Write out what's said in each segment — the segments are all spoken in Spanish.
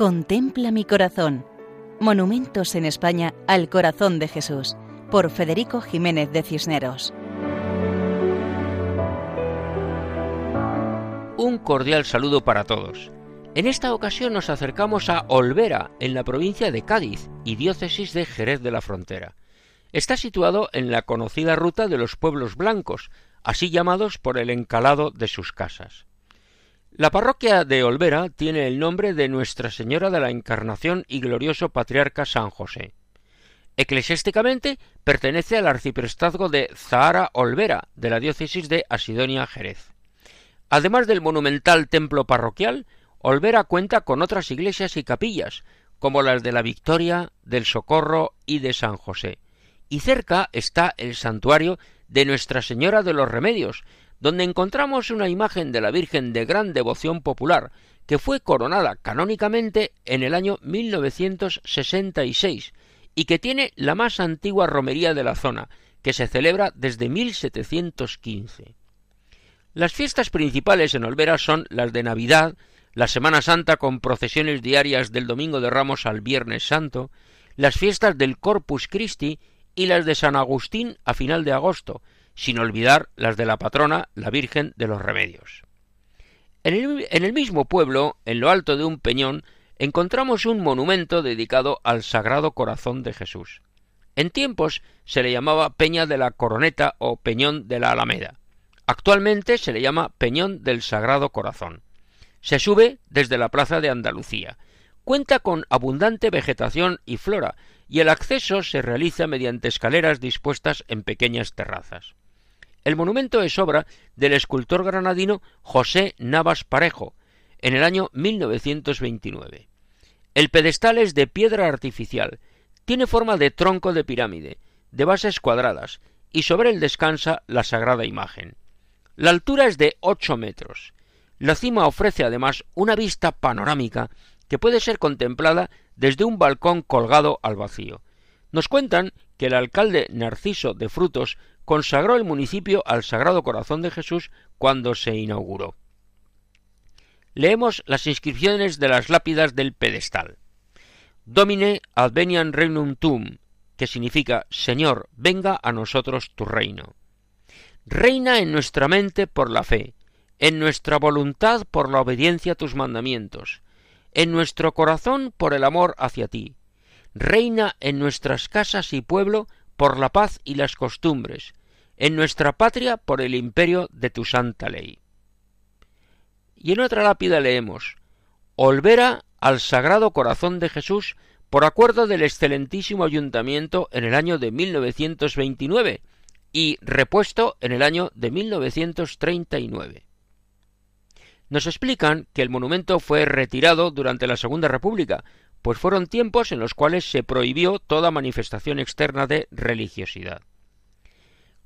Contempla mi corazón. Monumentos en España al corazón de Jesús, por Federico Jiménez de Cisneros. Un cordial saludo para todos. En esta ocasión nos acercamos a Olvera, en la provincia de Cádiz y diócesis de Jerez de la Frontera. Está situado en la conocida ruta de los pueblos blancos, así llamados por el encalado de sus casas. La parroquia de Olvera tiene el nombre de Nuestra Señora de la Encarnación y glorioso patriarca San José. Eclesiásticamente pertenece al arciprestazgo de Zahara Olvera de la diócesis de Asidonia Jerez. Además del monumental templo parroquial, Olvera cuenta con otras iglesias y capillas, como las de la Victoria, del Socorro y de San José. Y cerca está el santuario de Nuestra Señora de los Remedios, donde encontramos una imagen de la Virgen de gran devoción popular, que fue coronada canónicamente en el año 1966 y que tiene la más antigua romería de la zona, que se celebra desde 1715. Las fiestas principales en Olvera son las de Navidad, la Semana Santa con procesiones diarias del Domingo de Ramos al Viernes Santo, las fiestas del Corpus Christi y las de San Agustín a final de agosto, sin olvidar las de la patrona, la Virgen de los Remedios. En el, mismo pueblo, en lo alto de un peñón, encontramos un monumento dedicado al Sagrado Corazón de Jesús. En tiempos se le llamaba Peña de la Coroneta o Peñón de la Alameda. Actualmente se le llama Peñón del Sagrado Corazón. Se sube desde la Plaza de Andalucía. Cuenta con abundante vegetación y flora, y el acceso se realiza mediante escaleras dispuestas en pequeñas terrazas. El monumento es obra del escultor granadino José Navas Parejo, en el año 1929. El pedestal es de piedra artificial, tiene forma de tronco de pirámide, de bases cuadradas, y sobre él descansa la sagrada imagen. La altura es de ocho metros. La cima ofrece además una vista panorámica que puede ser contemplada desde un balcón colgado al vacío. Nos cuentan que el alcalde Narciso de Frutos consagró el municipio al Sagrado Corazón de Jesús cuando se inauguró. Leemos las inscripciones de las lápidas del pedestal. Domine advenian regnum tum, que significa Señor, venga a nosotros tu reino. Reina en nuestra mente por la fe, en nuestra voluntad por la obediencia a tus mandamientos, en nuestro corazón por el amor hacia ti. Reina en nuestras casas y pueblo por la paz y las costumbres, en nuestra patria por el imperio de tu santa ley. Y en otra lápida leemos Olvera al Sagrado Corazón de Jesús por acuerdo del excelentísimo ayuntamiento en el año de 1929 y repuesto en el año de 1939. Nos explican que el monumento fue retirado durante la Segunda República, pues fueron tiempos en los cuales se prohibió toda manifestación externa de religiosidad.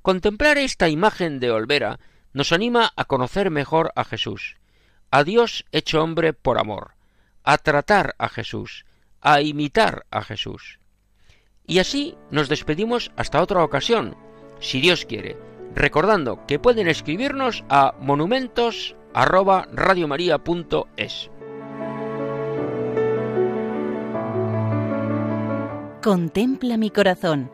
Contemplar esta imagen de Olvera nos anima a conocer mejor a Jesús, a Dios hecho hombre por amor, a tratar a Jesús, a imitar a Jesús. Y así nos despedimos hasta otra ocasión, si Dios quiere, recordando que pueden escribirnos a monumentos@radiomaria.es. Contempla mi corazón